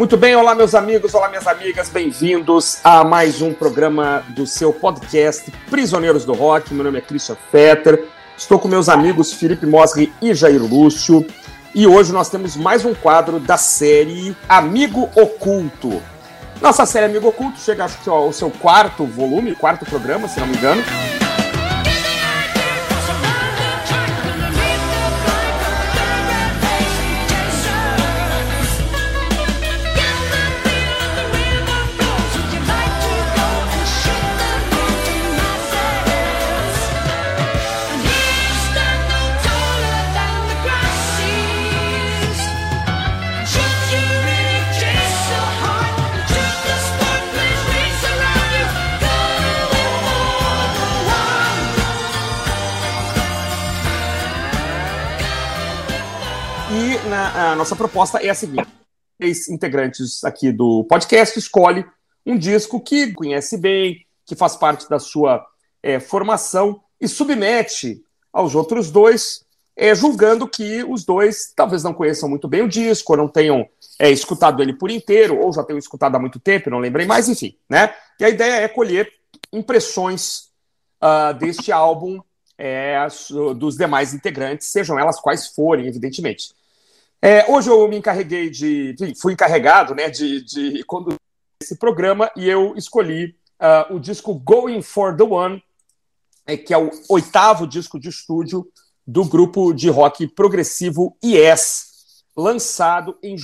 Muito bem, olá meus amigos, olá minhas amigas, bem-vindos a mais um programa do seu podcast Prisioneiros do Rock. Meu nome é Christian Fetter, estou com meus amigos Felipe Mosri e Jair Lúcio e hoje nós temos mais um quadro da série Amigo Oculto. Nossa série Amigo Oculto chega acho que ao seu quarto volume, quarto programa, se não me engano. A nossa proposta é a seguinte: três integrantes aqui do podcast escolhe um disco que conhece bem, que faz parte da sua é, formação e submete aos outros dois, é, julgando que os dois talvez não conheçam muito bem o disco, ou não tenham é, escutado ele por inteiro, ou já tenham escutado há muito tempo, não lembrei mais, enfim, né? E a ideia é colher impressões uh, deste álbum dos demais integrantes, sejam elas quais forem, evidentemente. É, hoje eu me encarreguei de. Fui encarregado né, de, de conduzir esse programa e eu escolhi uh, o disco Going for the One, é, que é o oitavo disco de estúdio do grupo de rock progressivo Yes, lançado em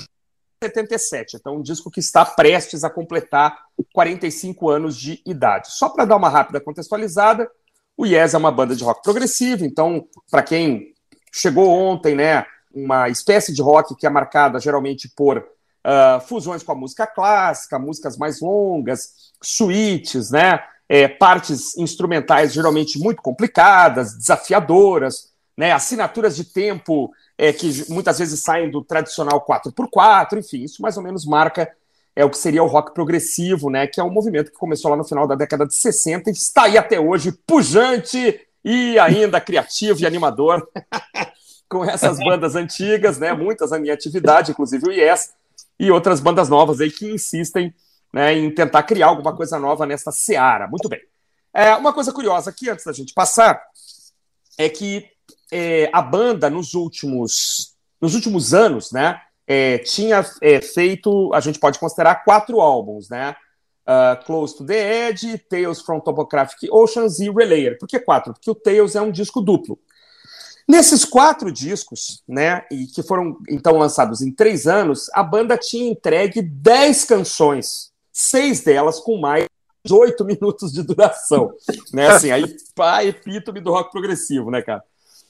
77. Então, um disco que está prestes a completar 45 anos de idade. Só para dar uma rápida contextualizada, o Yes é uma banda de rock progressivo, então, para quem chegou ontem, né? Uma espécie de rock que é marcada geralmente por uh, fusões com a música clássica, músicas mais longas, suítes, né? É, partes instrumentais geralmente muito complicadas, desafiadoras, né? assinaturas de tempo é, que muitas vezes saem do tradicional 4x4, enfim, isso mais ou menos marca é o que seria o rock progressivo, né? Que é um movimento que começou lá no final da década de 60 e está aí até hoje, pujante e ainda criativo e animador. com essas bandas antigas, né? Muitas na minha atividade, inclusive o Yes, e outras bandas novas aí que insistem né, em tentar criar alguma coisa nova nessa seara. Muito bem. É, uma coisa curiosa aqui, antes da gente passar, é que é, a banda nos últimos, nos últimos anos, né? É, tinha é, feito, a gente pode considerar quatro álbuns, né? Uh, Close to the Edge, Tales from Topographic Oceans e Relayer. Por que quatro? Porque o Tales é um disco duplo. Nesses quatro discos, né, e que foram então lançados em três anos, a banda tinha entregue dez canções, seis delas com mais de oito minutos de duração, né, assim, aí pá, epítome do rock progressivo, né, cara.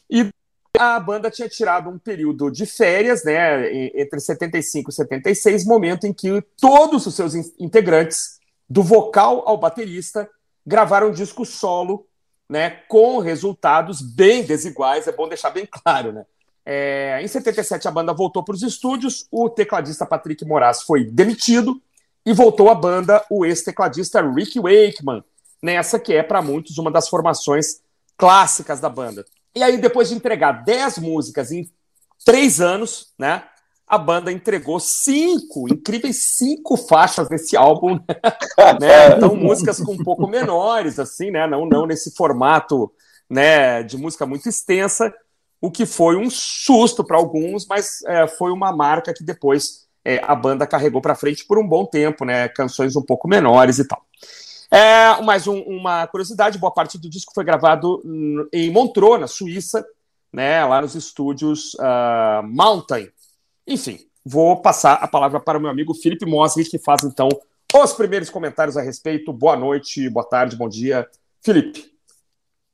E a banda tinha tirado um período de férias, né, entre 75 e 76, momento em que todos os seus integrantes, do vocal ao baterista, gravaram um disco solo né, com resultados bem desiguais, é bom deixar bem claro. Né? É, em 77, a banda voltou para os estúdios, o tecladista Patrick Moraes foi demitido e voltou à banda o ex-tecladista Rick Wakeman, nessa que é, para muitos, uma das formações clássicas da banda. E aí, depois de entregar 10 músicas em três anos, né, a banda entregou cinco, incríveis cinco faixas nesse álbum, né? Então músicas com um pouco menores, assim, né? Não, não nesse formato, né? De música muito extensa, o que foi um susto para alguns, mas é, foi uma marca que depois é, a banda carregou para frente por um bom tempo, né? Canções um pouco menores e tal. É, mais um, uma curiosidade: boa parte do disco foi gravado em Montreux, na Suíça, né? Lá nos estúdios uh, Mountain enfim, vou passar a palavra para o meu amigo Felipe Mosri, que faz então os primeiros comentários a respeito. Boa noite, boa tarde, bom dia. Felipe.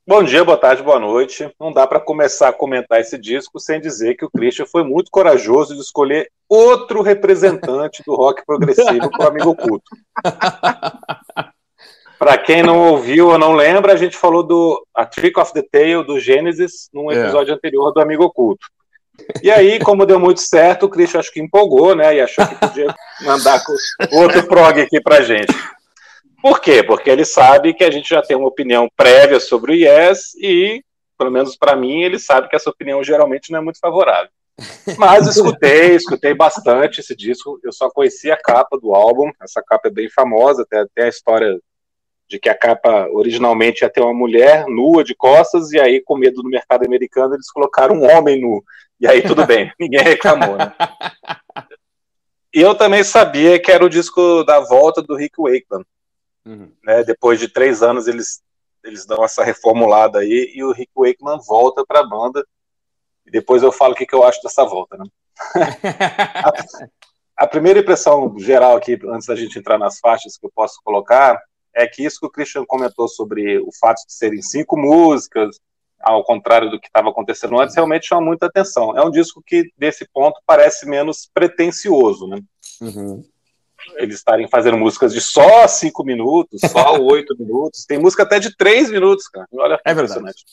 Bom dia, boa tarde, boa noite. Não dá para começar a comentar esse disco sem dizer que o Christian foi muito corajoso de escolher outro representante do rock progressivo para o amigo oculto. para quem não ouviu ou não lembra, a gente falou do A Trick of the Tail do Gênesis num é. episódio é. anterior do Amigo Oculto. E aí, como deu muito certo, o Christian acho que empolgou, né? E achou que podia mandar outro prog aqui pra gente. Por quê? Porque ele sabe que a gente já tem uma opinião prévia sobre o Yes e, pelo menos para mim, ele sabe que essa opinião geralmente não é muito favorável. Mas escutei, escutei bastante esse disco. Eu só conheci a capa do álbum. Essa capa é bem famosa, até a história de que a capa originalmente ia ter uma mulher nua de costas, e aí, com medo do mercado americano, eles colocaram um homem nu. E aí tudo bem, ninguém reclamou, né? E eu também sabia que era o disco da volta do Rick Wakeman. Uhum. Né? Depois de três anos, eles, eles dão essa reformulada aí, e o Rick Wakeman volta para a banda. E depois eu falo o que, que eu acho dessa volta. Né? a, a primeira impressão geral aqui, antes da gente entrar nas faixas que eu posso colocar, é que isso que o Christian comentou sobre o fato de serem cinco músicas, ao contrário do que estava acontecendo antes, realmente chama muita atenção. É um disco que, desse ponto, parece menos pretencioso, né? Uhum. Eles estarem fazendo músicas de só cinco minutos, só oito minutos. Tem música até de três minutos, cara. Olha, é verdade.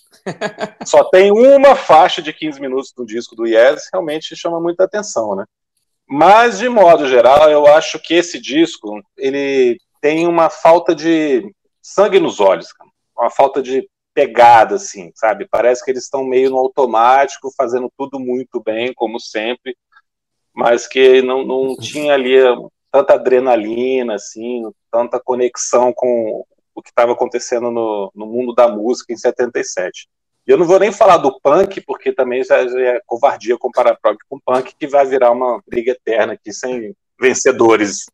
só tem uma faixa de 15 minutos no disco do Yes, realmente chama muita atenção, né? Mas, de modo geral, eu acho que esse disco, ele tem uma falta de sangue nos olhos, cara. uma falta de pegada, assim, sabe? Parece que eles estão meio no automático, fazendo tudo muito bem, como sempre, mas que não, não tinha ali tanta adrenalina, assim, tanta conexão com o que estava acontecendo no, no mundo da música em 77. E eu não vou nem falar do punk, porque também já, já é covardia comparar prog com punk, que vai virar uma briga eterna aqui, sem vencedores.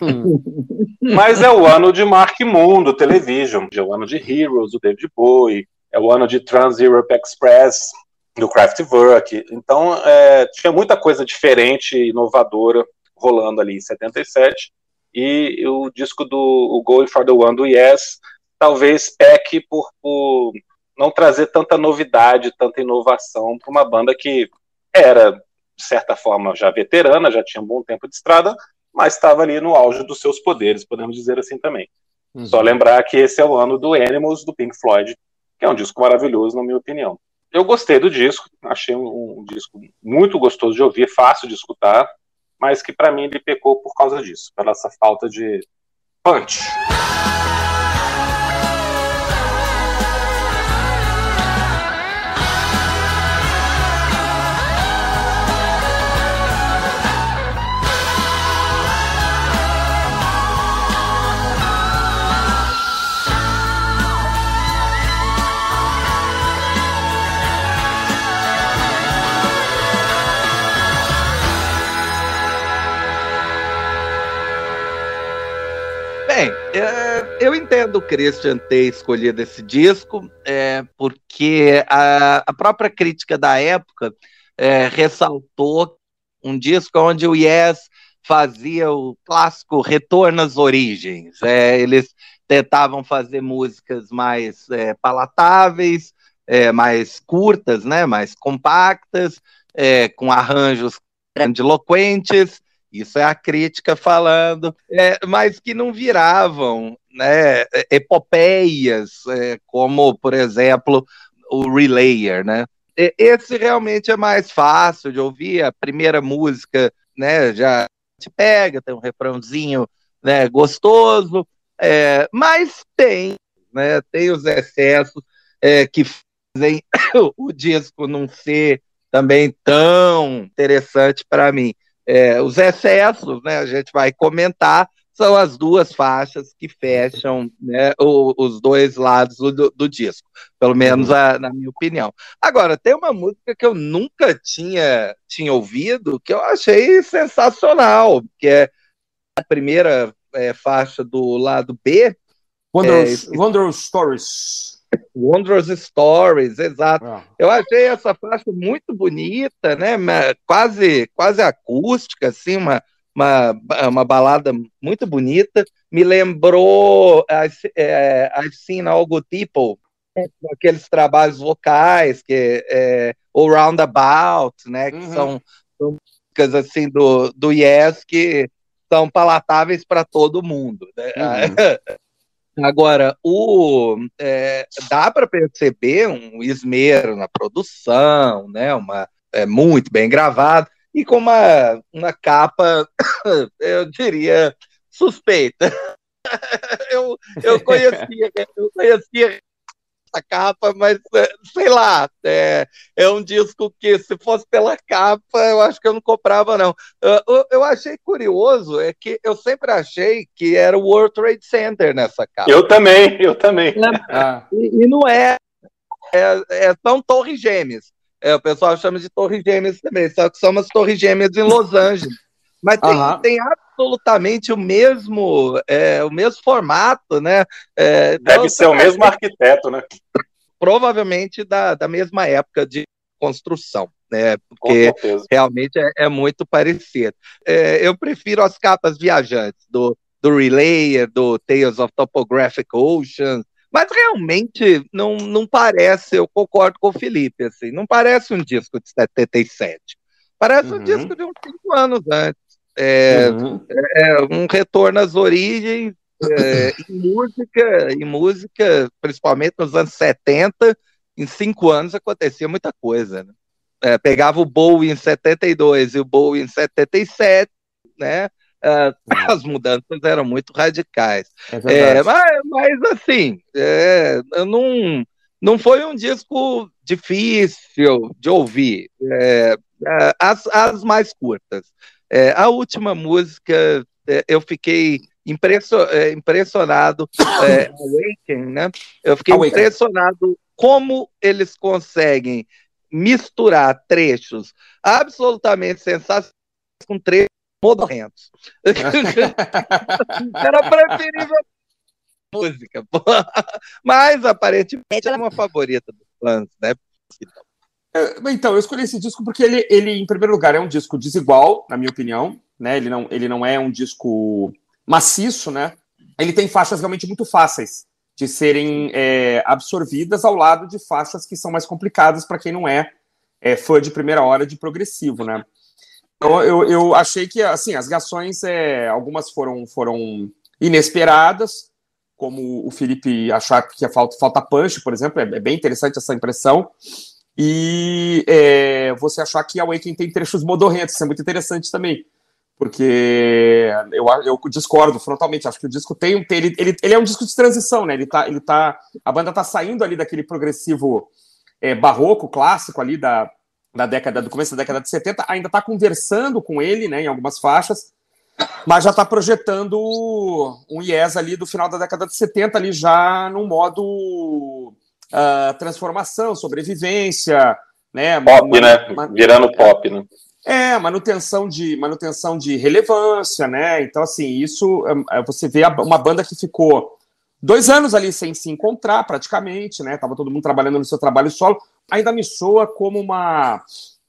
Mas é o ano de Mark Moon, do Television, é o ano de Heroes, do David Bowie, é o ano de Trans Europe Express, do Kraftwerk. Então, é, tinha muita coisa diferente e inovadora rolando ali em 77. E o disco do o Going for the One do Yes talvez peque por, por não trazer tanta novidade, tanta inovação para uma banda que era, de certa forma, já veterana, já tinha um bom tempo de estrada, mas estava ali no auge dos seus poderes, podemos dizer assim também. Uhum. Só lembrar que esse é o ano do Animals, do Pink Floyd, que é um disco maravilhoso, na minha opinião. Eu gostei do disco, achei um, um disco muito gostoso de ouvir, fácil de escutar, mas que para mim ele pecou por causa disso, pela essa falta de punch. É, eu entendo o Christian ter escolhido esse disco, é, porque a, a, própria crítica da época é, ressaltou um disco onde o Yes fazia o clássico retorno às origens. É, eles tentavam fazer músicas mais é, palatáveis, é, mais curtas, né, mais compactas, com arranjos grandiloquentes, isso é a crítica falando, é, mas que não viravam né, epopeias, é, como, por exemplo, o Relayer, né? Esse realmente é mais fácil de ouvir, a primeira música né, já te pega, tem um refrãozinho né, gostoso, é, mas tem, né, tem os excessos é, que fazem o disco não ser também tão interessante para mim. É, os excessos, né, a gente vai comentar, são as duas faixas que fecham né, o, os dois lados do, do disco, pelo menos a, na minha opinião. Agora, tem uma música que eu nunca tinha, tinha ouvido, que eu achei sensacional, que é a primeira é, faixa do lado B. Wondrous, é, Wondrous Stories. Wondrous Stories, exato. Ah. Eu achei essa faixa muito bonita, né? Quase, quase acústica, assim, uma, uma, uma balada muito bonita. Me lembrou I've, é, I've Seen All Good People, aqueles trabalhos vocais que é, o Roundabout, né? Que uhum. são, são músicas assim do, do Yes que são palatáveis para todo mundo. Né? Uhum. Agora, o, é, dá para perceber um esmero na produção, né? Uma, é, muito bem gravado, e com uma, uma capa, eu diria, suspeita. eu, eu, conhecia, eu conhecia essa capa, mas é, sei lá, é, é um disco que, se fosse pela capa, eu acho que eu não comprava, não. Eu, eu achei curioso, é que eu sempre achei que era o World Trade Center nessa capa. Eu também, eu também. Ah. E, e, não é, é, é são torres gêmeas. É, o pessoal chama de torres gêmeas também, só que são umas torres gêmeas em Los Angeles. Mas tem, uhum. tem absolutamente o mesmo, é, o mesmo formato, né? É, então, Deve ser o mesmo arquiteto, né? Provavelmente da, da mesma época de construção, né? Porque realmente é, é, muito parecido. É, eu prefiro as capas viajantes do, do Relayer, do Tales of Topographic Oceans, mas realmente não, não parece, eu concordo com o Felipe, assim, não parece um disco de 77. Parece uhum. um disco de uns cinco anos antes. É, uhum. É, é, um retorno às origens é, em música, em música, principalmente nos anos 70, em cinco anos acontecia muita coisa. Né? É, pegava o Bowie em 72 e o Bowie em 77, né? Uh, as mudanças eram muito radicais. É é, mas, mas, assim, não, não foi um disco difícil de ouvir. As, as mais curtas. É, a última música, é, eu fiquei impresso, é, impressionado, é, Awaken, né? Eu fiquei Awaken. impressionado como eles conseguem misturar trechos absolutamente sensacionais com trechos modernos. Era preferível música, mas aparentemente é uma favorita dos fãs, né? Então, então, eu escolhi esse disco porque ele, ele, em primeiro lugar, é um disco desigual, na minha opinião. Né? Ele, não, ele não é um disco maciço, né? Ele tem faixas realmente muito fáceis de serem é, absorvidas ao lado de faixas que são mais complicadas para quem não é, é, fã de primeira hora de progressivo, né? Então, eu, eu achei que, assim, as reações, é, algumas foram, foram inesperadas, como o Felipe achar que falta, falta punch, por exemplo, é, é bem interessante essa impressão e é, você achar que a Awakening tem trechos modorrentos, isso é muito interessante também, porque eu, eu discordo frontalmente, acho que o disco tem, tem ele, ele, ele é um disco de transição, né, ele tá, ele tá, a banda tá saindo ali daquele progressivo é, barroco, clássico ali da, da década, do começo da década de 70, ainda tá conversando com ele, né, em algumas faixas, mas já está projetando um Yes ali do final da década de 70 ali já num modo uh, transformação, sobrevivência, né? Pop, uma, né? Uma, Virando pop, né? É, manutenção de, manutenção de relevância, né? Então, assim, isso é, você vê uma banda que ficou dois anos ali sem se encontrar, praticamente, né? Tava todo mundo trabalhando no seu trabalho solo. Ainda me soa como uma,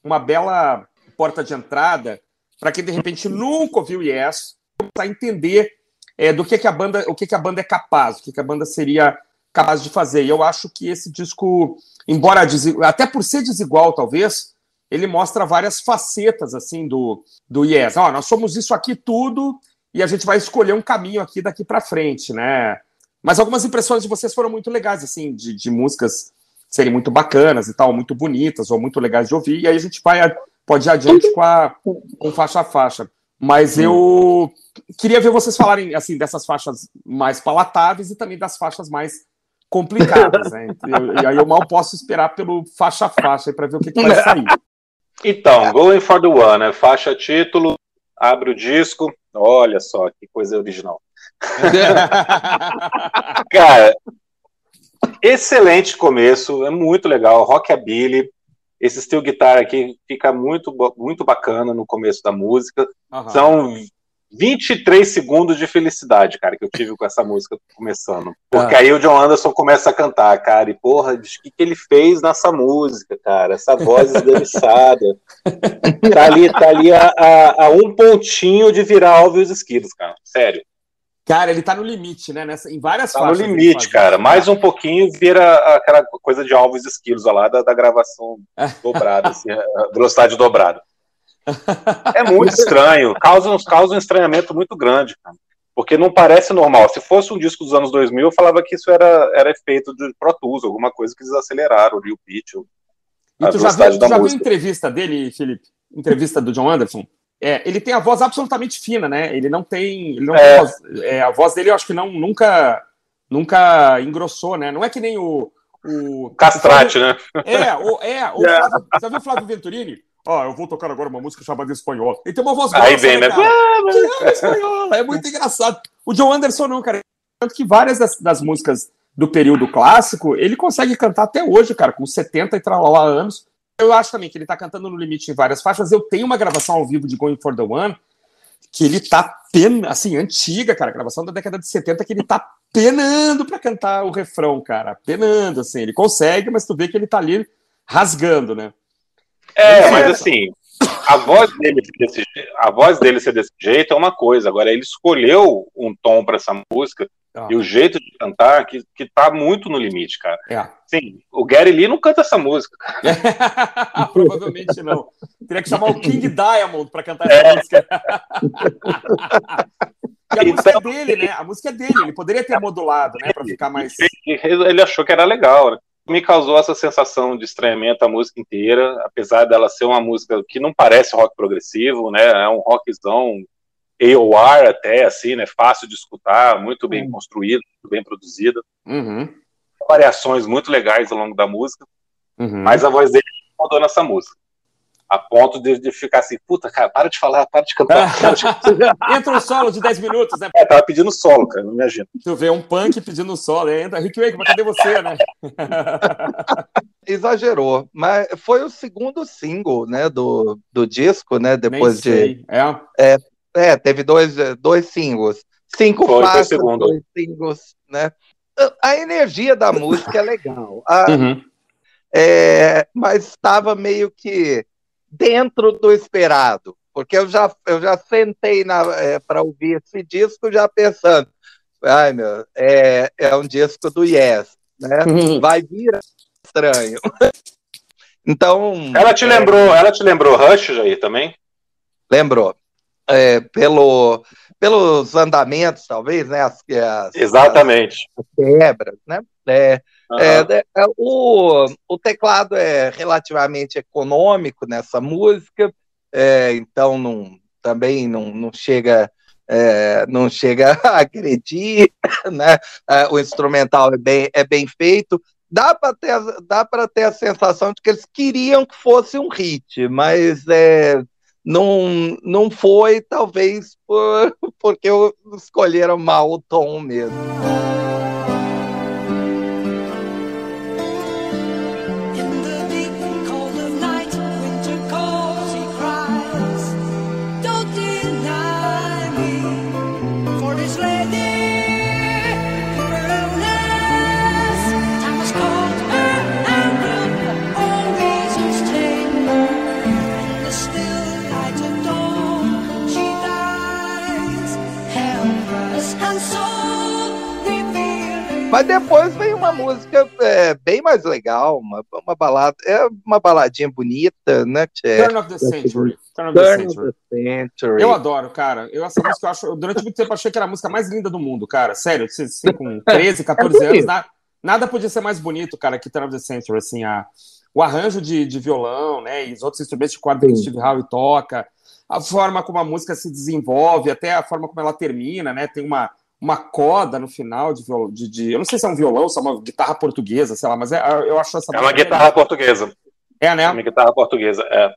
uma bela porta de entrada para quem de repente nunca ouviu Yes, para entender é, do que, que a banda, o que, que a banda é capaz, o que, que a banda seria capaz de fazer. E eu acho que esse disco, embora até por ser desigual, talvez, ele mostra várias facetas assim do, do Yes. Ó, nós somos isso aqui tudo e a gente vai escolher um caminho aqui daqui para frente, né? Mas algumas impressões de vocês foram muito legais, assim, de, de músicas serem muito bacanas e tal, muito bonitas ou muito legais de ouvir. E aí a gente vai pode ir adiante com a com faixa a faixa. Mas eu queria ver vocês falarem assim dessas faixas mais palatáveis e também das faixas mais complicadas, né? E aí eu mal posso esperar pelo faixa a faixa para ver o que, que vai sair. Então, Going for the One, né? Faixa título, abre o disco, olha só que coisa original. Cara, excelente começo, é muito legal, rockabilly. Esse steel guitar aqui fica muito, muito bacana no começo da música. Uhum. São 23 segundos de felicidade, cara, que eu tive com essa música começando. Porque ah. aí o John Anderson começa a cantar, cara, e porra, o que, que ele fez nessa música, cara? Essa voz esganiçada. tá ali, tá ali a, a, a, um pontinho de virar Alves Esquilos, cara. Sério. Cara, ele tá no limite, né? Nessa, em várias tá faixas. Tá no limite, cara. Mais um pouquinho vira aquela coisa de Alves Esquilos lá da, da gravação dobrada, assim, velocidade dobrada. É muito estranho, causa, causa um estranhamento muito grande, cara. Porque não parece normal. Se fosse um disco dos anos 2000, eu falava que isso era, era efeito de Pro Tools, alguma coisa que eles aceleraram, o pitch. E tu já viu, tu já viu entrevista dele, Felipe? Entrevista do John Anderson? É, ele tem a voz absolutamente fina, né? Ele não tem. Ele não é. tem voz, é, a voz dele, eu acho que não, nunca, nunca engrossou, né? Não é que nem o, o Castrate, o né? É, o, é, o é. Flávio, você viu o Flávio Venturini? Oh, eu vou tocar agora uma música chamada Espanhola. Ele tem uma voz grossa, Aí vem, né? né é espanhola, é muito engraçado. O John Anderson não, cara. Tanto que várias das, das, músicas do período clássico, ele consegue cantar até hoje, cara, com 70 e tralala anos. Eu acho também que ele tá cantando no limite em várias faixas. Eu tenho uma gravação ao vivo de Going for the One, que ele tá pena, assim, antiga, cara, gravação da década de 70, que ele tá penando para cantar o refrão, cara, penando, assim, ele consegue, mas tu vê que ele tá ali rasgando, né? É, mas assim, a voz dele desse, a voz dele ser desse jeito é uma coisa, agora ele escolheu um tom para essa música ah. e o jeito de cantar que, que tá muito no limite, cara. É. Sim, o Gary Lee não canta essa música. Provavelmente não. Teria que chamar o King Diamond para cantar essa é. música. E a então, música é dele, né? A música é dele, ele poderia ter modulado, né? Para ficar mais. Ele achou que era legal, né? Me causou essa sensação de estranhamento a música inteira, apesar dela ser uma música que não parece rock progressivo, né? É um rockzão AOR até, assim, né? Fácil de escutar, muito bem uhum. construído, muito bem produzido. Uhum. Variações muito legais ao longo da música, uhum. mas a voz dele mudou nessa música a ponto de, de, ficar assim, puta, cara, para de falar, para de cantar. Para de... Entra um solo de 10 minutos, né? É, tava pedindo solo, cara, não me imagino. Tu vê um punk pedindo solo, entra, Rick Wake, mas cadê você, né? Exagerou, mas foi o segundo single, né, do, do disco, né, depois de... É. é. É, teve dois, dois singles. Cinco foi, faixas, dois singles, né? A energia da música é legal. A, uhum. é, mas estava meio que dentro do esperado, porque eu já, eu já sentei é, para ouvir esse disco já pensando, ai meu, é, é um disco do Yes, né? Uhum. Vai vir estranho. então. Ela te é, lembrou, ela te lembrou Rush aí também? Lembrou. É, pelo, pelos andamentos, talvez, né? As, as Exatamente. As, quebras, né? É, Uhum. É, o, o teclado é relativamente econômico nessa música, é, então não, também não, não chega é, não chega a agredir, né? É, o instrumental é bem, é bem feito. Dá para ter, dá ter a sensação de que eles queriam que fosse um hit, mas é, não, não foi, talvez por, porque escolheram mal o tom mesmo. Mas depois vem uma música é, bem mais legal, uma, uma balada, é uma baladinha bonita, né? É, Turn of the Century. Turn, of, Turn the century. of the Century. Eu adoro, cara. Eu, essa música eu acho. Eu, durante muito tempo achei que era a música mais linda do mundo, cara. Sério, assim, com 13, 14 é anos, na, nada podia ser mais bonito, cara, que Turn of the Century. Assim, a, o arranjo de, de violão, né? E os outros instrumentos de corda que Steve Howe toca, a forma como a música se desenvolve, até a forma como ela termina, né? Tem uma uma coda no final de, viol... de, de, Eu não sei se é um violão, se é uma guitarra portuguesa, sei lá, mas é, eu acho essa. É uma guitarra portuguesa. É, né? É uma guitarra portuguesa, é.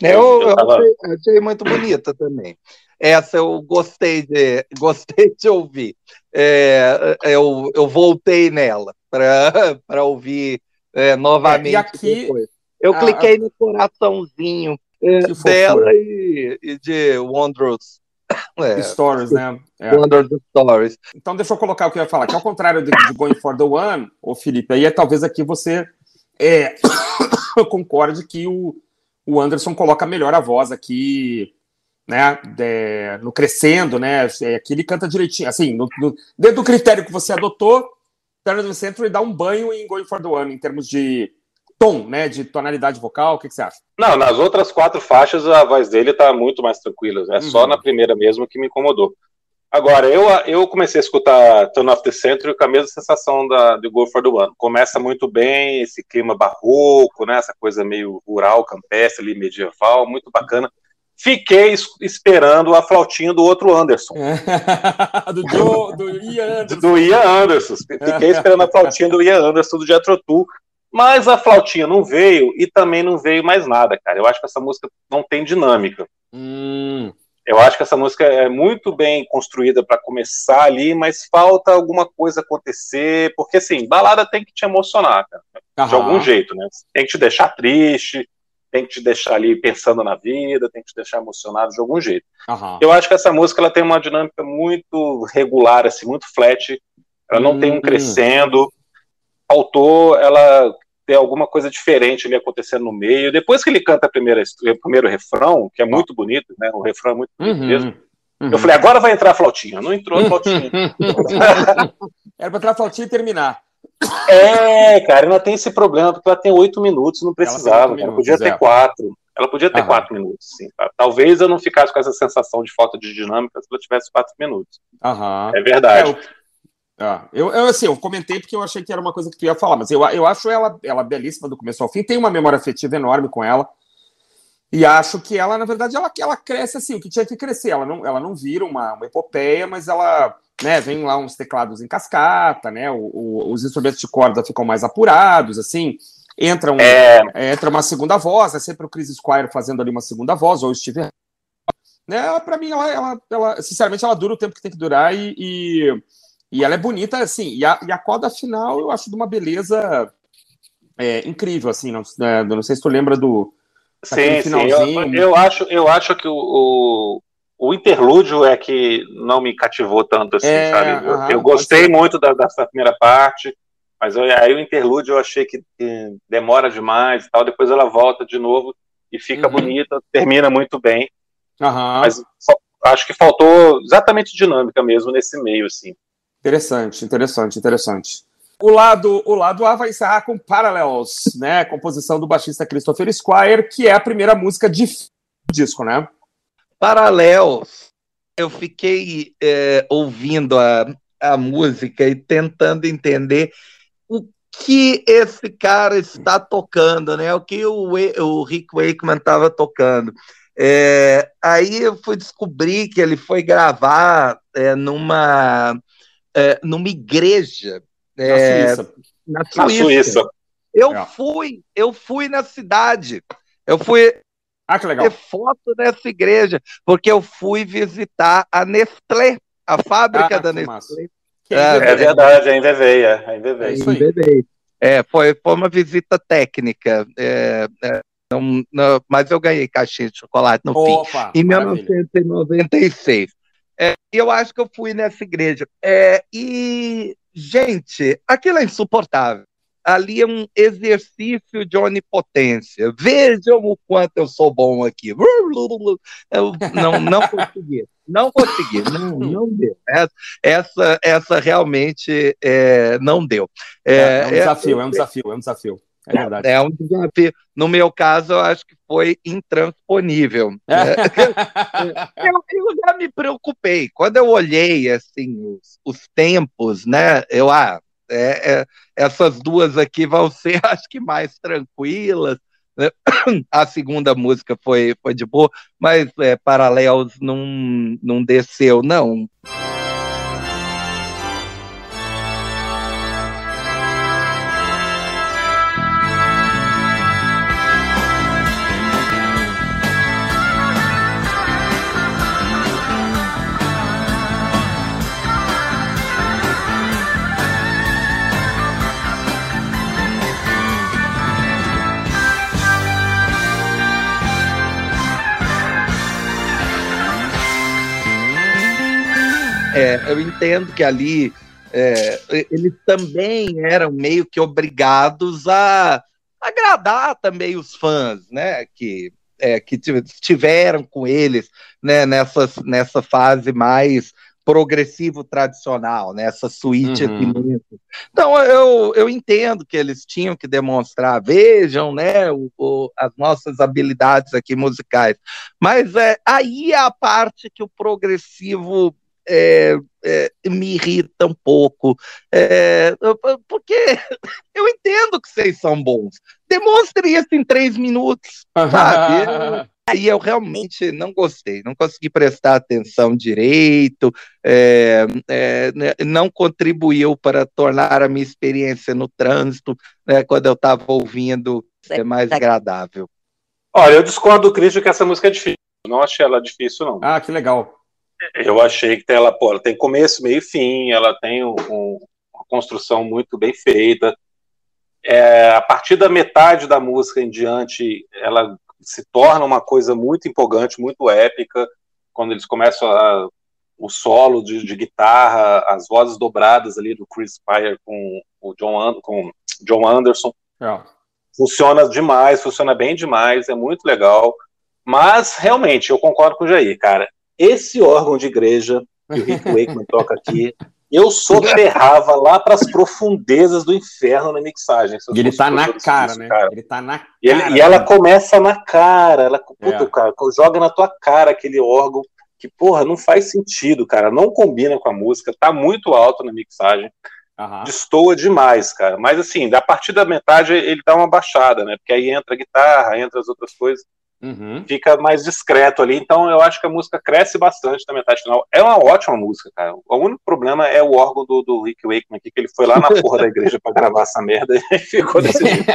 Eu, eu, tava... achei, achei, muito bonita também. Essa eu gostei de, gostei de ouvir. É, eu, eu voltei nela para ouvir é, novamente. É, e aqui, depois. Eu cliquei no coraçãozinho é, dela e, e de Wondrous é, Stories, né? É. Stories. Então, deixa eu colocar o que eu ia falar. Que ao contrário de, de Going for the One, o Felipe, aí é talvez aqui você é, concorde que o, o Anderson coloca melhor a voz aqui, né? De, no crescendo, né? É, aqui ele canta direitinho. Assim, no, no, dentro do critério que você adotou, Turner do Centro dá um banho em Going for the One, em termos de tom, né? De tonalidade vocal, o que, que, você acha? Não, nas outras quatro faixas a voz dele tá muito mais tranquila. É uhum. só na primeira mesmo que me incomodou. Agora, eu, eu comecei a escutar Turn of the Century com a mesma sensação da, de Go for the One. Começa muito bem, esse clima barroco, né? Essa coisa meio rural, campestre, ali, medieval, muito bacana. fiquei esperando a flautinha do outro Anderson. do, Joe, do Ian Anderson. Do Ian Anderson. Fiquei esperando a flautinha do Ian Anderson do Jethro Tull. Mas a flautinha não veio e também não veio mais nada, cara. Eu acho que essa música não tem dinâmica. Hum. Eu acho que essa música é muito bem construída para começar ali, mas falta alguma coisa acontecer, porque assim, balada tem que te emocionar, cara, Aham. de algum jeito, né? Tem que te deixar triste, tem que te deixar ali pensando na vida, tem que te deixar emocionado de algum jeito. Aham. Eu acho que essa música ela tem uma dinâmica muito regular, assim, muito flat. Ela não hum. tem um hum. crescendo. Faltou ela ter alguma coisa diferente ali acontecendo no meio. Depois que ele canta a primeira, o primeiro refrão, que é muito bonito, né? O refrão é muito bonito uhum. mesmo. Uhum. Eu falei, agora vai entrar a flautinha. Não entrou a flautinha. Era para entrar a flautinha e terminar. É, cara, ela tem esse problema, porque ela tem oito minutos, não precisava. Ela, ela podia ter é. quatro. Ela podia ter Aham. quatro minutos, sim. Tá? Talvez eu não ficasse com essa sensação de falta de dinâmica se ela tivesse quatro minutos. Aham. É verdade. É, eu, ah, eu, eu, assim, eu comentei porque eu achei que era uma coisa que tu ia falar, mas eu, eu acho ela, ela belíssima do começo ao fim, tem uma memória afetiva enorme com ela. E acho que ela, na verdade, ela, ela cresce assim, o que tinha que crescer. Ela não, ela não vira uma, uma epopeia, mas ela né, vem lá uns teclados em cascata, né, o, o, os instrumentos de corda ficam mais apurados, assim, entra, um, é... entra uma segunda voz, é sempre o Chris Squire fazendo ali uma segunda voz, ou o Steve né, para mim, ela, ela, ela, sinceramente, ela dura o tempo que tem que durar e, e, e ela é bonita, assim, e a, e a coda final eu acho de uma beleza é, incrível, assim, não, né, não sei se tu lembra do sim, sim, eu, eu, acho, eu acho que o, o o interlúdio é que não me cativou tanto assim, é, sabe? Eu, eu gostei muito da, dessa primeira parte, mas eu, aí o interlúdio eu achei que, que, demora demais e tal, depois ela volta de novo e fica uhum. bonita, termina muito bem. Uhum. Mas acho que faltou exatamente dinâmica mesmo nesse meio, assim. Interessante, interessante, interessante. O lado, o lado A vai encerrar com Parallels, né? Composição do baixista Christopher Squire, que é a primeira música de disco, né? paralelos. Eu fiquei é, ouvindo a, a música e tentando entender o que esse cara está tocando, né? O que o, o Rick Wakeman estava tocando. É, aí eu fui descobrir que ele foi gravar é, numa, é, numa igreja é, na Suíça. Na Suíça. Na Suíça. Eu é. fui, eu fui na cidade. Eu fui, ah, que legal. ter foto dessa igreja, porque eu fui visitar a Nestlé, a fábrica ah, da Nestlé. É, é, verdade, é em Veveia. É. É, foi, foi uma visita técnica. É, é, não, não, mas eu ganhei caixinha de chocolate no Opa, fim, em maravilha. 1996. É, eu acho que eu fui nessa igreja. É, e, gente, aquilo é insuportável ali é um exercício de onipotência. Vejam o quanto eu sou bom aqui. Eu não, não consegui. Não consegui, não, não deu. Essa, essa realmente é, não deu. É, é, um desafio, é, é um desafio, é um desafio. É verdade. É um desafio. No meu caso, eu acho que foi intransponível. Né? eu, eu, já me preocupei. Quando eu olhei assim os, os tempos, né? Eu ah, é, é, essas duas aqui vão ser, acho que, mais tranquilas. Né? A segunda música foi, foi de boa, mas é, Paralelos não, não desceu, não. É, eu entendo que ali é, eles também eram meio que obrigados a agradar também os fãs, né? Que, é, que estiveram com eles né, nessa, nessa fase mais progressivo tradicional, nessa né, suíte uhum. Então eu, eu entendo que eles tinham que demonstrar, vejam, né, o, o, as nossas habilidades aqui musicais, mas é, aí é a parte que o progressivo é, é, me irrita um pouco, é, porque eu entendo que vocês são bons. Demonstre isso em três minutos, sabe? aí eu realmente não gostei, não consegui prestar atenção direito, é, é, né, não contribuiu para tornar a minha experiência no trânsito, né, quando eu estava ouvindo, é mais agradável. Olha, eu discordo do Cristo que essa música é difícil. Não achei ela difícil, não. Ah, que legal. Eu achei que ela, pô, ela tem começo, meio e fim, ela tem um, um, uma construção muito bem feita. É, a partir da metade da música em diante, ela se torna uma coisa muito empolgante, muito épica, quando eles começam a, o solo de, de, guitarra, as vozes dobradas ali do Chris Spire com o John, com John Anderson. É. Funciona demais, funciona bem demais, é muito legal. Mas, realmente, eu concordo com o Jair, cara. Esse órgão de igreja que o Rick Wakeman toca aqui eu soterrava lá para as profundezas do inferno na mixagem. E ele tá na cara, né? Cara. Ele tá na cara. E, ele, e ela começa na cara, ela puta, é. cara, joga na tua cara aquele órgão que, porra, não faz sentido, cara. Não combina com a música, tá muito alto na mixagem. Uhum. Destoa demais, cara. Mas assim, a partir da metade ele dá uma baixada, né? Porque aí entra a guitarra, entra as outras coisas. Uhum. Fica mais discreto ali, então eu acho que a música cresce bastante na metade final. É uma ótima música, cara. O único problema é o órgão do, do Rick Wakeman aqui, que ele foi lá na porra da igreja para gravar essa merda e ficou desse jeito.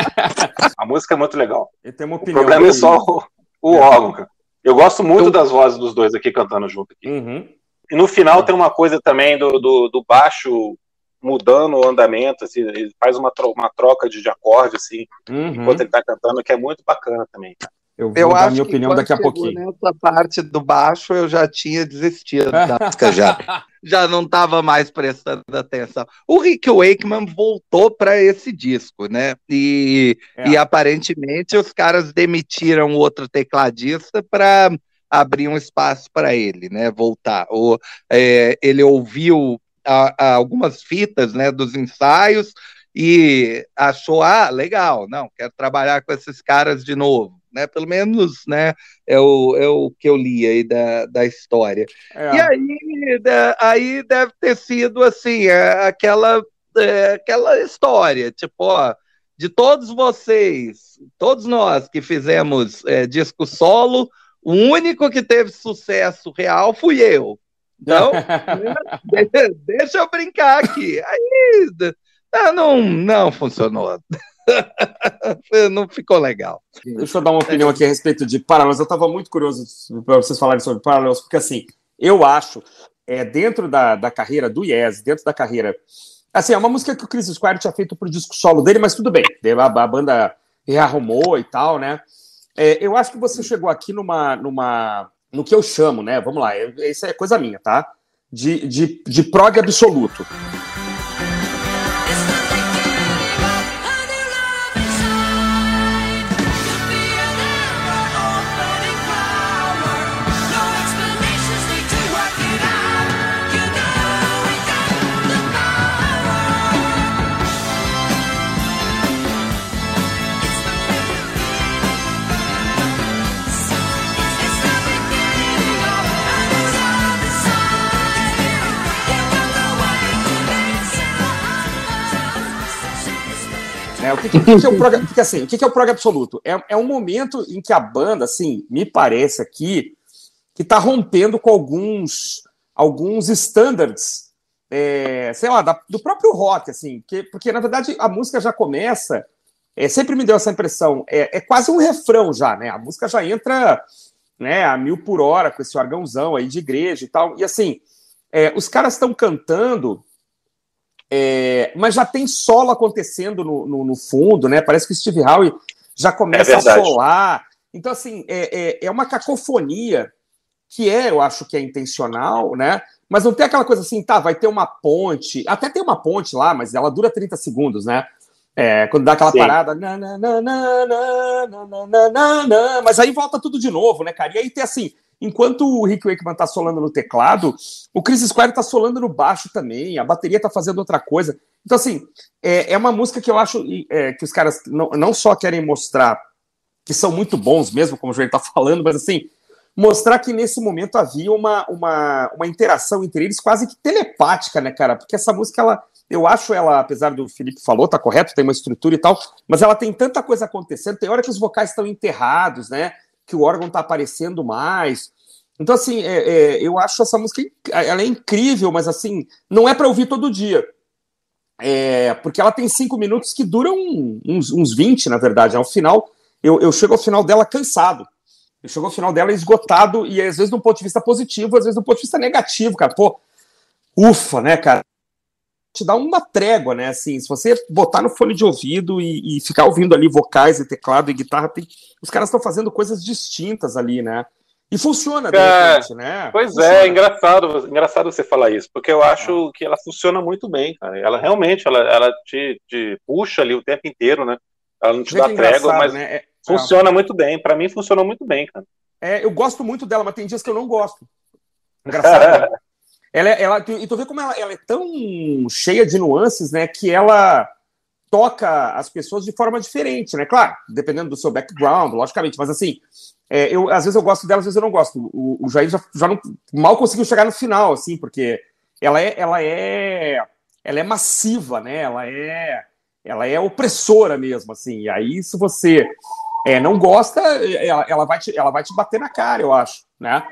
A música é muito legal. o problema é só o, o é. órgão, cara. Eu gosto muito eu... das vozes dos dois aqui cantando junto. Aqui. Uhum. E no final uhum. tem uma coisa também do, do, do, baixo mudando o andamento, assim, ele faz uma, tro uma troca de, de acorde, assim, uhum. enquanto ele tá cantando, que é muito bacana também, cara. Eu vou eu dar minha opinião daqui a pouquinho. Nessa parte do baixo eu já tinha desistido da música já. já não estava mais prestando atenção. O Rick Wakeman voltou para esse disco, né? E, é. e aparentemente os caras demitiram outro tecladista para abrir um espaço para ele, né? Voltar. O, é, ele ouviu a, a algumas fitas, né? Dos ensaios e achou, ah, legal, não, quero trabalhar com esses caras de novo né? Pelo menos, né? É o, é o que eu li aí da, da história. É. E aí, da, aí deve ter sido assim, é, aquela, é, aquela história, tipo, ó, de todos vocês, todos nós que fizemos é, disco solo, o único que teve sucesso real fui eu. Então, né, deixa eu brincar aqui. Aí não, não funcionou. não ficou legal. Deixa eu dar uma opinião aqui a respeito de Paralelos. Eu estava muito curioso para vocês falarem sobre Paralelos, porque assim, eu acho, é, dentro da, da carreira do Yes, dentro da carreira. Assim, é uma música que o Chris Squire tinha feito pro disco solo dele, mas tudo bem. A, a banda rearrumou e tal, né? É, eu acho que você chegou aqui numa, numa. no que eu chamo, né? Vamos lá, isso é coisa minha, tá? De, de, de prog absoluto. Né? O que, que, que, é o prog, porque, assim, o que, é o prog absoluto? É, é um momento em que a banda, assim, me parece aqui, que está rompendo com alguns alguns standards, é, sei lá, da, do próprio rock, assim, que, porque na verdade a música já começa, é, sempre me deu essa impressão, é, é, quase um refrão já, né? A música já entra né, a mil por hora com esse órgãozão aí de igreja e tal, e assim, é, os caras estão cantando é, mas já tem solo acontecendo no, no, no, fundo, né? Parece que o Steve Howe já começa é a solar. Então, assim, é, é, é, uma cacofonia que é, eu acho que é intencional, né? Mas não tem aquela coisa assim, tá, vai ter uma ponte. Até tem uma ponte lá, mas ela dura 30 segundos, né? É, quando dá aquela Sim. parada. Na, na, na, mas aí volta tudo de novo, né, cara? E aí tem assim Enquanto o Rick Wakeman tá solando no teclado, o Chris Squire tá solando no baixo também, a bateria tá fazendo outra coisa. Então, assim, é, é uma música que eu acho é, que os caras não, não só querem mostrar que são muito bons mesmo, como o Joel tá falando, mas assim, mostrar que nesse momento havia uma, uma, uma interação entre eles quase que telepática, né, cara? Porque essa música, ela, eu acho ela, apesar do Felipe falou, tá correto, tem uma estrutura e tal, mas ela tem tanta coisa acontecendo, tem hora que os vocais estão enterrados, né? Que o órgão está aparecendo mais. Então, assim, é, é, eu acho essa música ela é incrível, mas assim, não é para ouvir todo dia. É, porque ela tem cinco minutos que duram uns, uns 20, na verdade. Ao final, eu, eu chego ao final dela cansado. Eu chego ao final dela esgotado, e às vezes, do ponto de vista positivo, às vezes, do ponto de vista negativo, cara. Pô, ufa, né, cara? Te dá uma trégua, né? Assim, se você botar no fone de ouvido e, e ficar ouvindo ali vocais e teclado e guitarra, tem... os caras estão fazendo coisas distintas ali, né? E funciona, de é, repente, né? Pois funciona. é, engraçado, engraçado você falar isso, porque eu acho que ela funciona muito bem, cara. Ela realmente, ela, ela te, te puxa ali o tempo inteiro, né? Ela não te dá trégua, mas né? é, funciona é. muito bem. Para mim, funcionou muito bem, cara. É, eu gosto muito dela, mas tem dias que eu não gosto. Engraçado. né? ela, é, ela, e tu vê como ela, ela é tão cheia de nuances, né? Que ela toca as pessoas de forma diferente, né? Claro, dependendo do seu background, logicamente, mas assim, é, eu, às vezes eu gosto dela, às vezes eu não gosto. O, o Jair já, já não, mal conseguiu chegar no final, assim, porque ela é, ela é, ela é massiva, né? Ela é, ela é opressora mesmo, assim. E aí, se você é, não gosta, ela, ela, vai te, ela vai te bater na cara, eu acho, né?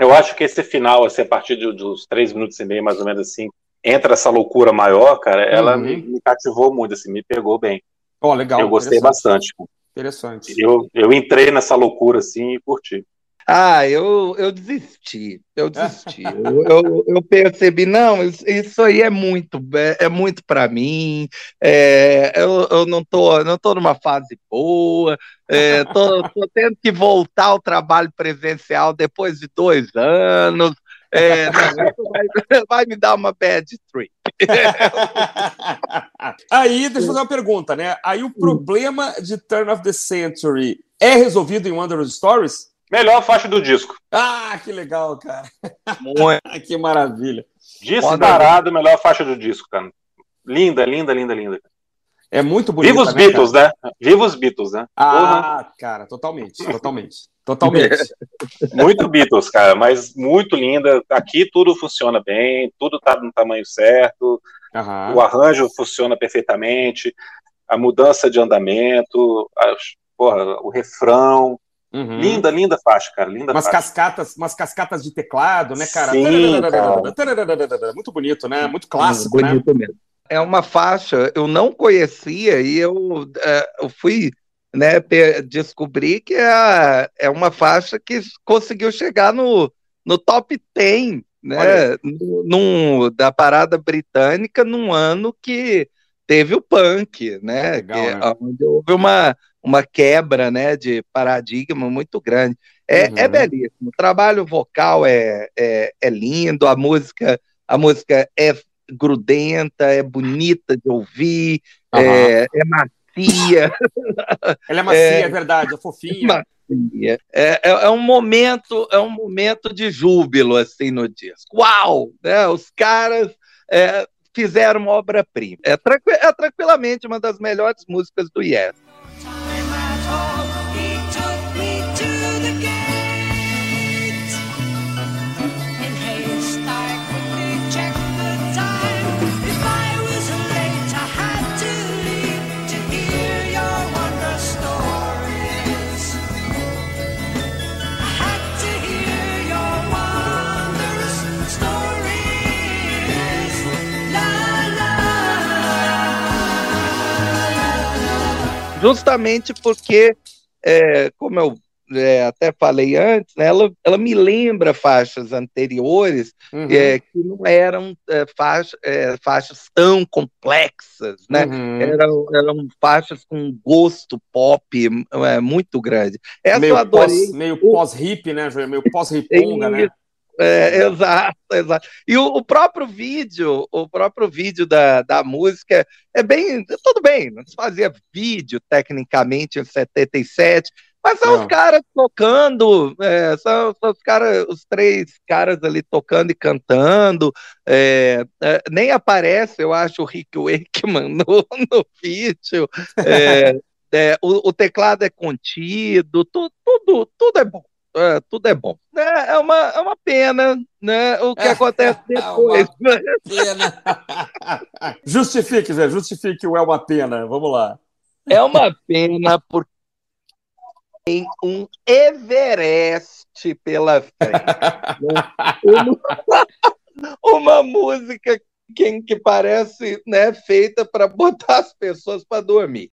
Eu acho que esse final, assim, a partir de, dos três minutos e meio, mais ou menos assim, entra essa loucura maior, cara, ela uhum. me, me, cativou muito, assim, me pegou bem. Oh, legal. Eu gostei bastante. Interessante. Eu, eu entrei nessa loucura assim e curti. Ah, eu, eu desisti, eu desisti. eu, eu, eu, percebi, não, isso aí é muito, é, é muito para mim. É, eu, eu não tô, não tô numa fase boa. É, tô, tô tendo que voltar ao trabalho presencial depois de dois anos. É, vai, vai, me dar uma bad trip. Aí, deixa eu fazer uma pergunta, né? Aí o problema de Turn of the Century é resolvido em Wondrous Stories? Melhor faixa do disco. Ah, que legal, cara. Muito. que maravilha. Disparado, melhor faixa do disco, cara. Linda, linda, linda, linda. É muito bonito. Viva os né, Beatles, cara? né? Viva os Beatles, né? Ah, Porra. cara, totalmente, totalmente. Totalmente. muito Beatles, cara, mas muito linda. Aqui tudo funciona bem, tudo tá no tamanho certo, uhum. o arranjo funciona perfeitamente, a mudança de andamento, a, porra, o refrão. Uhum. Linda, linda faixa, cara. Linda umas faixa. cascatas, umas cascatas de teclado, né, cara? Sim, cara. Muito bonito, né? Muito clássico, bonito né? Mesmo. É uma faixa, eu não conhecia e eu, eu fui né, descobrir que é, é uma faixa que conseguiu chegar no, no top 10 né, num, da parada britânica num ano que teve o punk, né, Legal, que, né? onde houve uma, uma quebra né, de paradigma muito grande. É, é uhum. é belíssimo, o trabalho vocal é, é, é lindo, a música, a música é grudenta, é bonita de ouvir, uhum. é, é macia. Ela é macia, é, é verdade, é fofinha. Macia. É, é, é, um momento, é um momento de júbilo assim no disco. Uau! Né? Os caras é, fizeram uma obra-prima. É, tranqu é tranquilamente uma das melhores músicas do Yes. Justamente porque, é, como eu é, até falei antes, né, ela, ela me lembra faixas anteriores uhum. é, que não eram é, faixa, é, faixas tão complexas, né? Uhum. Eram, eram faixas com gosto pop é, muito grande. Essa meio pós, meio pós-hip, né? Meio pós-riponga, né? É, exato, exato. E o, o, próprio vídeo, o próprio vídeo da, da música é bem. Tudo bem, não se fazia vídeo tecnicamente em 77, mas são não. os caras tocando, é, são, são, os caras, os três caras ali tocando e cantando. É, é, nem aparece, eu acho, o Rick Wakeman no, no vídeo. É, é, o, o, teclado é contido, tu, tudo, tudo é bom é, tudo é bom. É, é, uma, é uma pena né, o que é, acontece é depois. É uma pena. justifique, Zé, justifique o é uma pena. Vamos lá. É uma pena porque tem um Everest pela frente. uma, uma música que, que parece né, feita para botar as pessoas para dormir.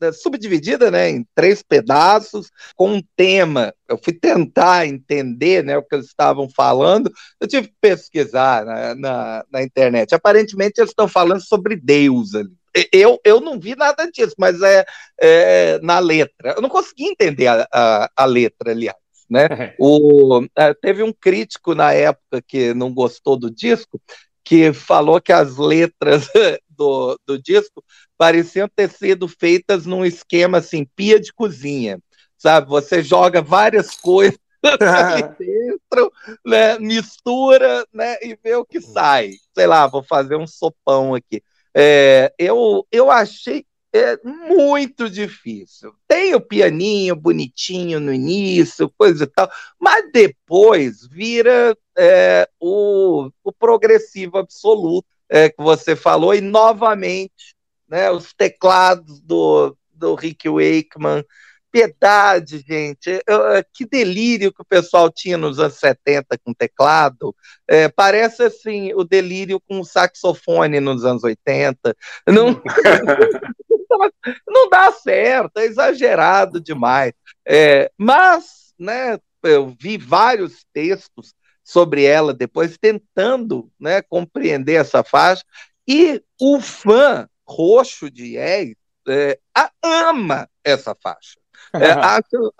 É subdividida né, em três pedaços, com um tema. Eu fui tentar entender né, o que eles estavam falando, eu tive que pesquisar na, na, na internet. Aparentemente, eles estão falando sobre Deus ali. Eu, eu não vi nada disso, mas é, é na letra. Eu não consegui entender a, a, a letra, aliás. Né? O, é, teve um crítico na época que não gostou do disco, que falou que as letras do, do disco pareciam ter sido feitas num esquema assim, pia de cozinha, sabe? Você joga várias coisas ali dentro, né? mistura né? e vê o que sai. Sei lá, vou fazer um sopão aqui. É, eu, eu achei é muito difícil. Tem o pianinho bonitinho no início, coisa e tal, mas depois vira é, o, o, progressivo absoluto é, que você falou, e novamente né, os teclados do, do Rick Wakeman. Piedade, gente. Eu, que delírio que o pessoal tinha nos anos 70 com teclado. É, parece assim o delírio com o saxofone nos anos 80. Não, não dá certo, é exagerado demais. É, mas, né, eu vi vários textos sobre ela depois, tentando né, compreender essa faixa, e o fã roxo de Yes é, ama essa faixa. É, acho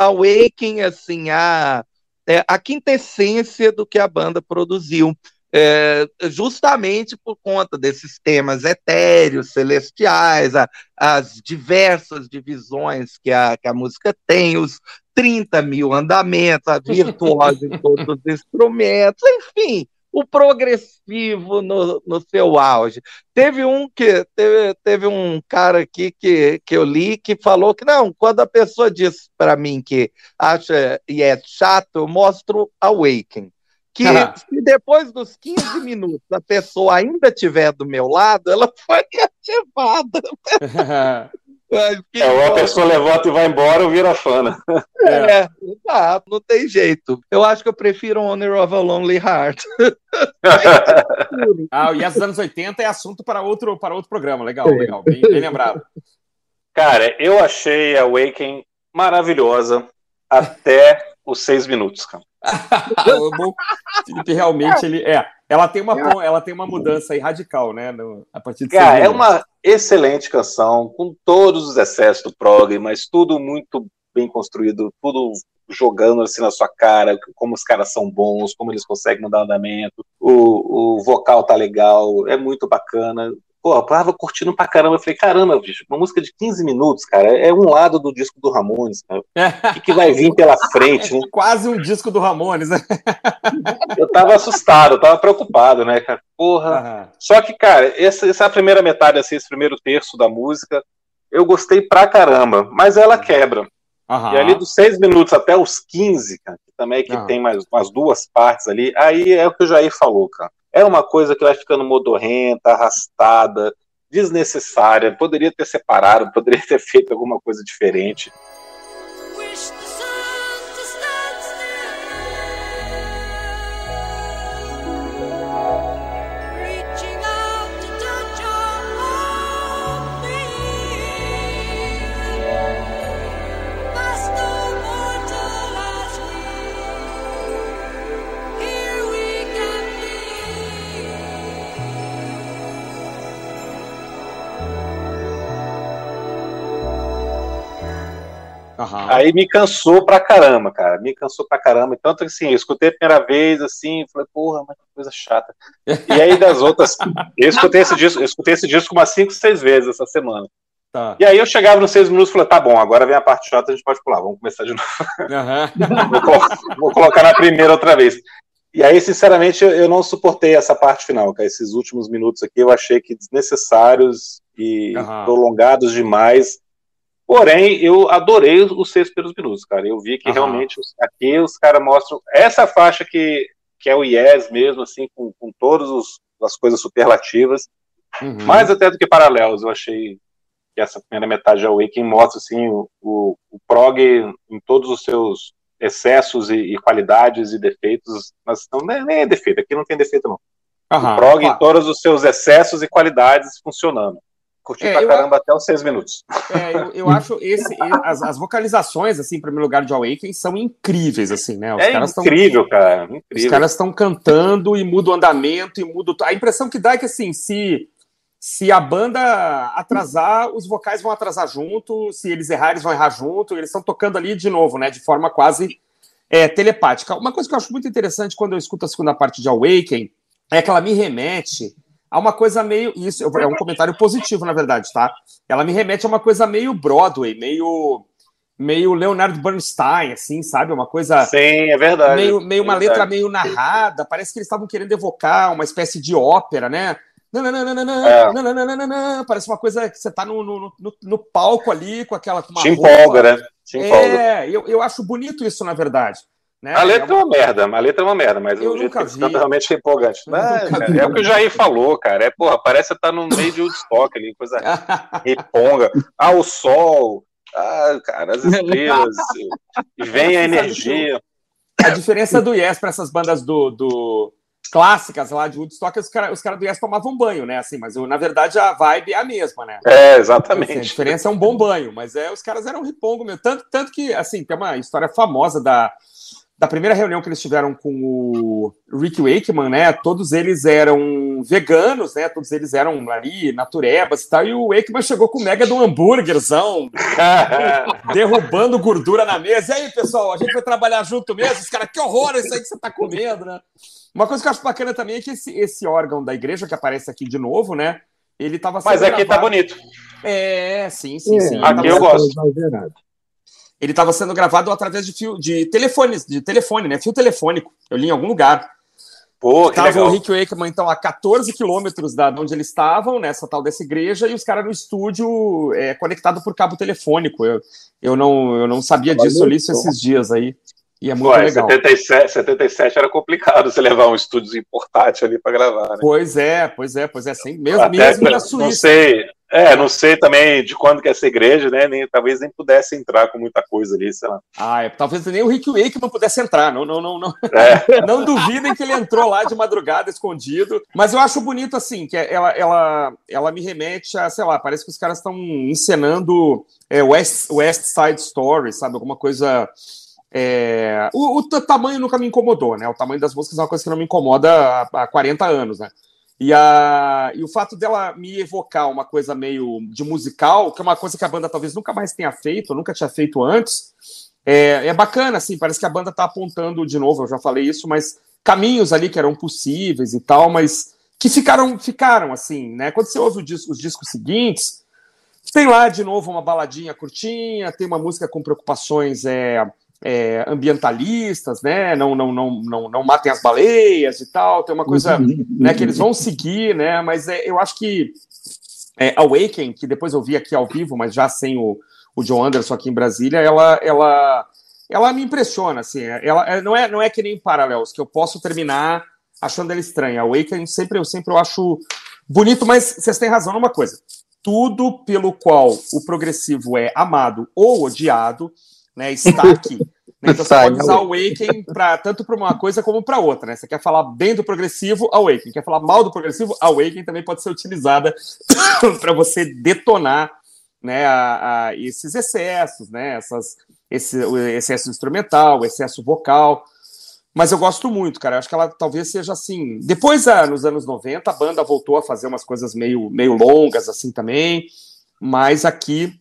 assim, a, é, a quintessência do que a banda produziu é, justamente por conta desses temas etéreos, celestiais, a, as diversas divisões que a, que a música tem, os 30 mil andamentos, a virtuosa em todos os instrumentos, enfim, o progressivo no, no seu auge. Teve um que teve, teve um cara aqui que, que eu li que falou que não, quando a pessoa diz para mim que acha e é chato, eu mostro Awaken que se depois dos 15 minutos a pessoa ainda estiver do meu lado, ela foi ativada. É, ou a pessoa levanta e vai embora ou vira fã, né? É, tá, não tem jeito. Eu acho que eu prefiro Honor of a Lonely Heart. ah, e esses anos 80 é assunto para outro, para outro programa. Legal, legal. Bem, bem lembrado. Cara, eu achei a Awaken maravilhosa até os seis minutos, cara. o Felipe realmente ele é. Ela tem uma ela tem uma mudança radical, né? No, a partir de Cara, é uma excelente canção com todos os excessos do prog, mas tudo muito bem construído, tudo jogando assim na sua cara, como os caras são bons, como eles conseguem mudar o andamento, o, o vocal tá legal, é muito bacana pô, eu tava curtindo pra caramba. Eu falei, caramba, bicho, uma música de 15 minutos, cara, é um lado do disco do Ramones, cara. O que, que vai vir pela frente, né? Quase um disco do Ramones, né? Eu tava assustado, eu tava preocupado, né, cara? Porra. Uhum. Só que, cara, essa, essa é a primeira metade, assim, esse primeiro terço da música, eu gostei pra caramba, mas ela quebra. Uhum. E ali dos seis minutos até os 15, cara, que também é que uhum. tem mais umas duas partes ali, aí é o que o Jair falou, cara é uma coisa que vai ficando modorrenta, arrastada, desnecessária. Poderia ter separado, poderia ter feito alguma coisa diferente. Uhum. Aí me cansou pra caramba, cara. Me cansou pra caramba. Tanto que assim, eu escutei a primeira vez, assim, falei, porra, mas que coisa chata. E aí das outras, eu escutei esse disco, eu escutei esse disco umas 5, 6 vezes essa semana. Tá. E aí eu chegava nos seis minutos e falei, tá bom, agora vem a parte chata, a gente pode pular, vamos começar de novo. Uhum. vou, colocar, vou, colocar, na primeira outra vez. E aí, sinceramente, eu, eu não suportei essa parte final, cara. Esses últimos minutos aqui eu achei que desnecessários e uhum. prolongados demais. Porém, eu adorei os seis primeiros minutos, cara. Eu vi que realmente aqui os caras mostram essa faixa que, que é o Yes mesmo, assim, com, com todas as coisas superlativas. Uhum. Mais até do que paralelos, eu achei que essa primeira metade de Awakening mostra assim, o, o, o prog em todos os seus excessos e, e qualidades e defeitos, mas não, nem é defeito, aqui não tem defeito não. Aham, o prog em todos os seus excessos e qualidades funcionando. Curti é, pra caramba eu, até os seis minutos. É, eu, eu acho esse, as, as, vocalizações, assim, em primeiro lugar, de Awakening são incríveis, assim, né? Os é caras incrível, tão, cara. Incrível. Os caras estão cantando e muda o andamento e muda. A impressão que dá é que, assim, se, se a banda atrasar, os vocais vão atrasar junto, se eles errarem, eles vão errar junto, eles estão tocando ali de novo, né? De forma quase é, telepática. Uma coisa que eu acho muito interessante quando eu escuto a segunda parte de Awakening é que ela me remete a uma coisa meio. Isso é um comentário positivo, na verdade, tá? Ela me remete a uma coisa meio Broadway, meio. Meio Leonardo Bernstein, assim, sabe? Uma coisa. Sim, é verdade. Meio, meio é uma verdade. letra meio narrada. Parece que eles estavam querendo evocar uma espécie de ópera, né? É. Parece uma coisa que você tá no, no, no, no palco ali com aquela. Com uma Te empolga, né? Te empolga. É, eu, eu acho bonito isso, na verdade. Né? A letra é uma merda, a letra é uma merda, mas eu o jeito que canta realmente é empolgante. Não, cara, é o que o Jair falou, cara. É, porra, parece que tá no meio de Woodstock ali, coisa riponga. Ah, o sol, ah, cara, as estrelas, vem a energia. A diferença do Yes para essas bandas do, do, clássicas lá de Woodstock, os caras os cara do Yes tomavam banho, né? Assim, mas na verdade a vibe é a mesma, né? É, exatamente. Assim, a diferença é um bom banho, mas é, os caras eram ripongo mesmo. Tanto, tanto que, assim, tem uma história famosa da da primeira reunião que eles tiveram com o Rick Wakeman, né? Todos eles eram veganos, né? Todos eles eram ali naturebas e tal. E o Wakeman chegou com mega de um hambúrguerzão, derrubando gordura na mesa. E aí, pessoal, a gente vai trabalhar junto mesmo? Os caras, que horror isso aí que você tá comendo, né? Uma coisa que eu acho bacana também é que esse, esse órgão da igreja que aparece aqui de novo, né? Ele tava Mas aqui tá gravado... tá bonito. É, sim, sim, é, sim. Aqui eu gosto ele estava sendo gravado através de fio de telefones, de telefone, né? Fio telefônico. Eu li em algum lugar. Pô, Tava legal. o Rick Wakeman, então, a 14 quilômetros da onde eles estavam, nessa tal dessa igreja, e os caras no estúdio é, conectado por cabo telefônico. Eu, eu, não, eu não sabia disso, eu li isso esses dias aí. E é muito Ué, legal. 77, 77 era complicado você levar um estúdio portátil ali para gravar, né? Pois é, pois é, pois é, sim. Mesmo, Até, mesmo na Suíça. Não sei, é, não sei também de quando que é essa igreja, né? Nem, talvez nem pudesse entrar com muita coisa ali, sei lá. Ah, é, talvez nem o Rick Wake não pudesse entrar. Não, não, não, não. É. não duvidem que ele entrou lá de madrugada escondido. Mas eu acho bonito assim, que ela, ela, ela me remete a, sei lá, parece que os caras estão encenando é, West, West Side Story, sabe? Alguma coisa é... O, o, tamanho nunca me incomodou, né? O tamanho das músicas é uma coisa que não me incomoda há, há 40 anos, né? E, a, e o fato dela me evocar uma coisa meio de musical, que é uma coisa que a banda talvez nunca mais tenha feito, nunca tinha feito antes, é, é bacana, assim, parece que a banda tá apontando de novo, eu já falei isso, mas caminhos ali que eram possíveis e tal, mas que ficaram, ficaram assim, né? Quando você ouve disco, os discos seguintes, tem lá de novo uma baladinha curtinha, tem uma música com preocupações é, é, ambientalistas, né? Não, não, não, não, não matem as baleias e tal. Tem uma coisa né, que eles vão seguir, né? Mas é, eu acho que é, Awaken, que depois eu vi aqui ao vivo, mas já sem o, o John Anderson aqui em Brasília, ela, ela, ela me impressiona, assim. Ela é, não é, não é que nem Paralelos, que eu posso terminar achando ela estranha. Awaken sempre eu sempre eu acho bonito, mas vocês têm razão numa coisa. Tudo pelo qual o progressivo é amado ou odiado né? Aqui. Né? Então você pode usar Awaken pra, tanto para uma coisa como para outra. Né? Você quer falar bem do progressivo, Awaken. Quer falar mal do progressivo, Awaken também pode ser utilizada para você detonar né, a, a, esses excessos, né, essas, esse o excesso instrumental, o excesso vocal. Mas eu gosto muito, cara. Eu acho que ela talvez seja assim. Depois, ah, nos anos 90, a banda voltou a fazer umas coisas meio, meio longas, assim também. Mas aqui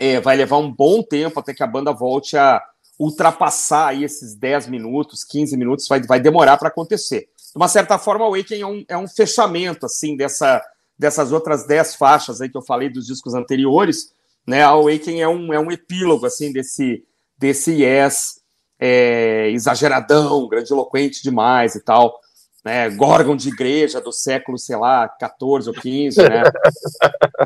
é, vai levar um bom tempo até que a banda volte a ultrapassar aí esses 10 minutos, 15 minutos, vai, vai demorar para acontecer. De uma certa forma, o Awakening é um, é um fechamento assim dessa, dessas outras 10 faixas aí que eu falei dos discos anteriores. Né? A Awakening é um, é um epílogo assim desse, desse Yes é, exageradão, grandiloquente demais e tal né, Gorgon de igreja do século, sei lá, 14 ou 15, né?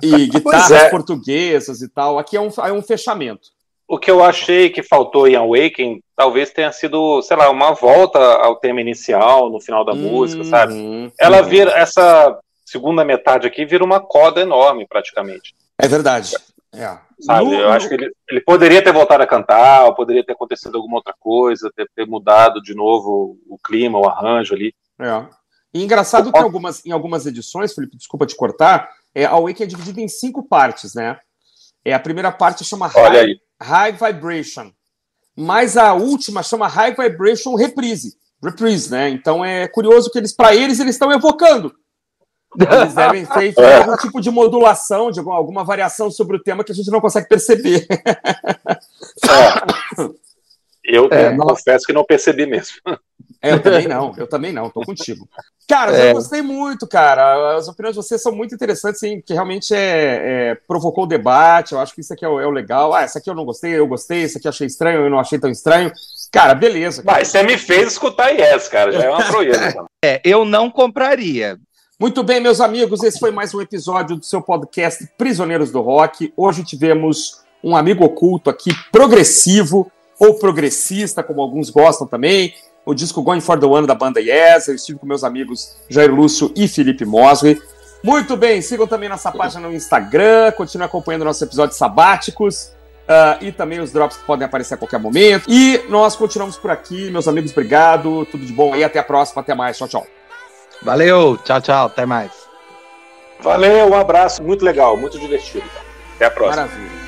E guitarras é. portuguesas e tal. Aqui é um, é um fechamento. O que eu achei que faltou em Awaken talvez tenha sido, sei lá, uma volta ao tema inicial no final da uhum, música, sabe? Ela uhum. vira, essa segunda metade aqui vira uma coda enorme, praticamente. É verdade. É. Sabe, no, eu acho que ele, ele, poderia ter voltado a cantar, ou poderia ter acontecido alguma outra coisa, ter, ter mudado de novo o clima, o arranjo ali. É. E engraçado que algumas, em algumas edições, Felipe, desculpa te cortar, é, a Wake é dividida em cinco partes, né? É, a primeira parte chama High, High Vibration, mas a última chama High Vibration Reprise, reprise, né? Então é curioso que eles, para eles, eles estão evocando eles devem ter feito é. algum tipo de modulação, de alguma, alguma, variação sobre o tema que a gente não consegue perceber. É. Eu é, confesso que não percebi mesmo. É, eu também não, eu também não, tô contigo. Cara, é. eu gostei muito, cara. As opiniões de vocês são muito interessantes, sim, que realmente é, é, provocou o debate. Eu acho que isso aqui é o, é o, legal. Ah, esse aqui eu não gostei, eu gostei, esse aqui eu achei estranho, eu não achei tão estranho. Cara, beleza. Cara. Mas você me fez escutar Yes, cara. Já é uma proeza. é, eu não compraria. Muito bem, meus amigos, esse foi mais um episódio do seu podcast Prisioneiros do Rock. Hoje tivemos um amigo oculto aqui, progressivo ou progressista, como alguns gostam também. O disco Going for the One da banda Yes. Eu estive com meus amigos Jair Lúcio e Felipe Mosley. Muito bem, sigam também nossa página no Instagram, continuem acompanhando nossos episódios sabáticos. Uh, e também os drops que podem aparecer a qualquer momento. E nós continuamos por aqui, meus amigos, obrigado, tudo de bom aí, até a próxima, até mais, tchau, tchau. Valeu, tchau, tchau, até mais. Valeu, um abraço, muito legal, muito divertido. Até a próxima. Maravilha.